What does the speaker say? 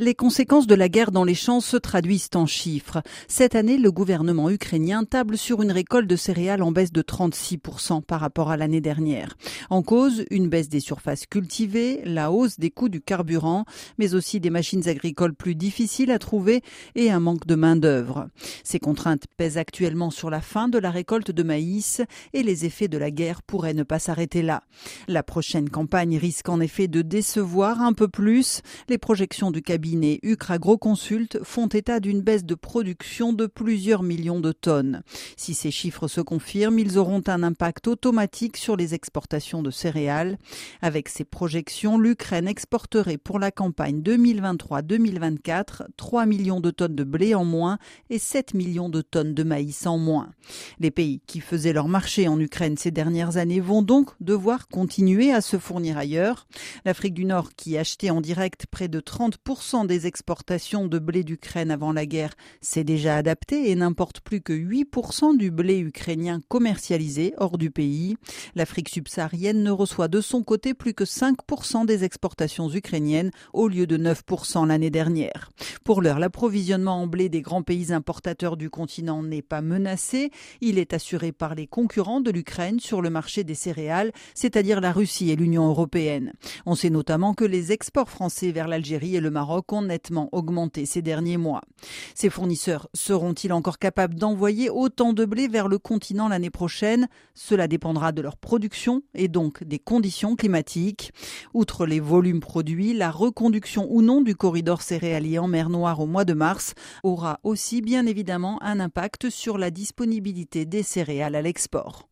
Les conséquences de la guerre dans les champs se traduisent en chiffres. Cette année, le gouvernement ukrainien table sur une récolte de céréales en baisse de 36% par rapport à l'année dernière. En cause, une baisse des surfaces cultivées, la hausse des coûts du carburant, mais aussi des machines agricoles plus difficiles à trouver et un manque de main-d'œuvre. Ces contraintes pèsent actuellement sur la fin de la récolte de maïs et les effets de la guerre pourraient ne pas s'arrêter là. La prochaine campagne risque en effet de décevoir un peu plus. Les projections du cabinet cabinet Ucra-Agroconsult font état d'une baisse de production de plusieurs millions de tonnes. Si ces chiffres se confirment, ils auront un impact automatique sur les exportations de céréales. Avec ces projections, l'Ukraine exporterait pour la campagne 2023-2024 3 millions de tonnes de blé en moins et 7 millions de tonnes de maïs en moins. Les pays qui faisaient leur marché en Ukraine ces dernières années vont donc devoir continuer à se fournir ailleurs. L'Afrique du Nord, qui achetait en direct près de 30% des exportations de blé d'Ukraine avant la guerre s'est déjà adapté et n'importe plus que 8% du blé ukrainien commercialisé hors du pays. L'Afrique subsaharienne ne reçoit de son côté plus que 5% des exportations ukrainiennes au lieu de 9% l'année dernière. Pour l'heure, l'approvisionnement en blé des grands pays importateurs du continent n'est pas menacé. Il est assuré par les concurrents de l'Ukraine sur le marché des céréales, c'est-à-dire la Russie et l'Union européenne. On sait notamment que les exports français vers l'Algérie et le Ont nettement augmenté ces derniers mois. Ces fournisseurs seront-ils encore capables d'envoyer autant de blé vers le continent l'année prochaine? Cela dépendra de leur production et donc des conditions climatiques. Outre les volumes produits, la reconduction ou non du corridor céréalier en mer Noire au mois de mars aura aussi bien évidemment un impact sur la disponibilité des céréales à l'export.